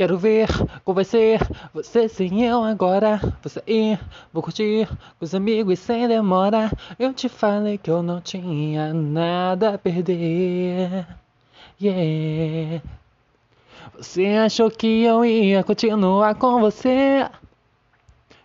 Quero ver com você, você sem eu agora. Vou sair, vou curtir com os amigos sem demora. Eu te falei que eu não tinha nada a perder. Yeah. Você achou que eu ia continuar com você?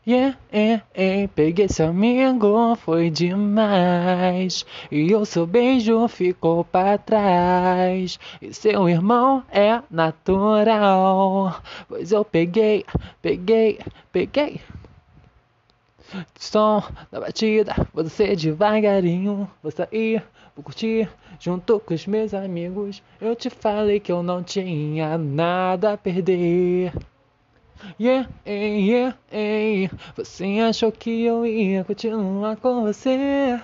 Yeah, yeah, yeah, peguei seu amigo, foi demais. E o seu beijo ficou pra trás. E seu irmão é natural. Pois eu peguei, peguei, peguei. Som da batida, vou ser devagarinho. Vou sair, vou curtir junto com os meus amigos. Eu te falei que eu não tinha nada a perder. Yeah, yeah, yeah. Você achou que eu ia continuar com você?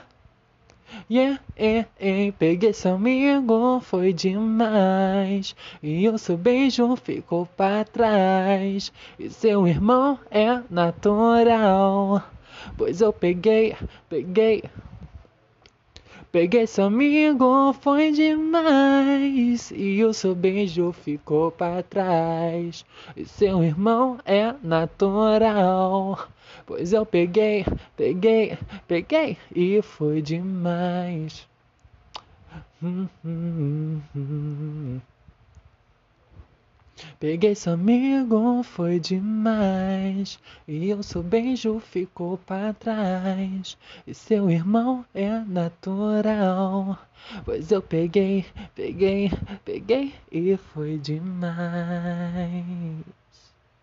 Yeah, yeah, yeah. Peguei seu amigo, foi demais. E o seu beijo ficou pra trás. E seu irmão é natural. Pois eu peguei, peguei. Peguei seu amigo, foi demais. E o seu beijo ficou pra trás. E seu irmão é natural. Pois eu peguei, peguei, peguei. E foi demais. Hum, hum, hum, Peguei seu amigo, foi demais. E o seu beijo ficou pra trás. E seu irmão é natural. Pois eu peguei, peguei, peguei e foi demais.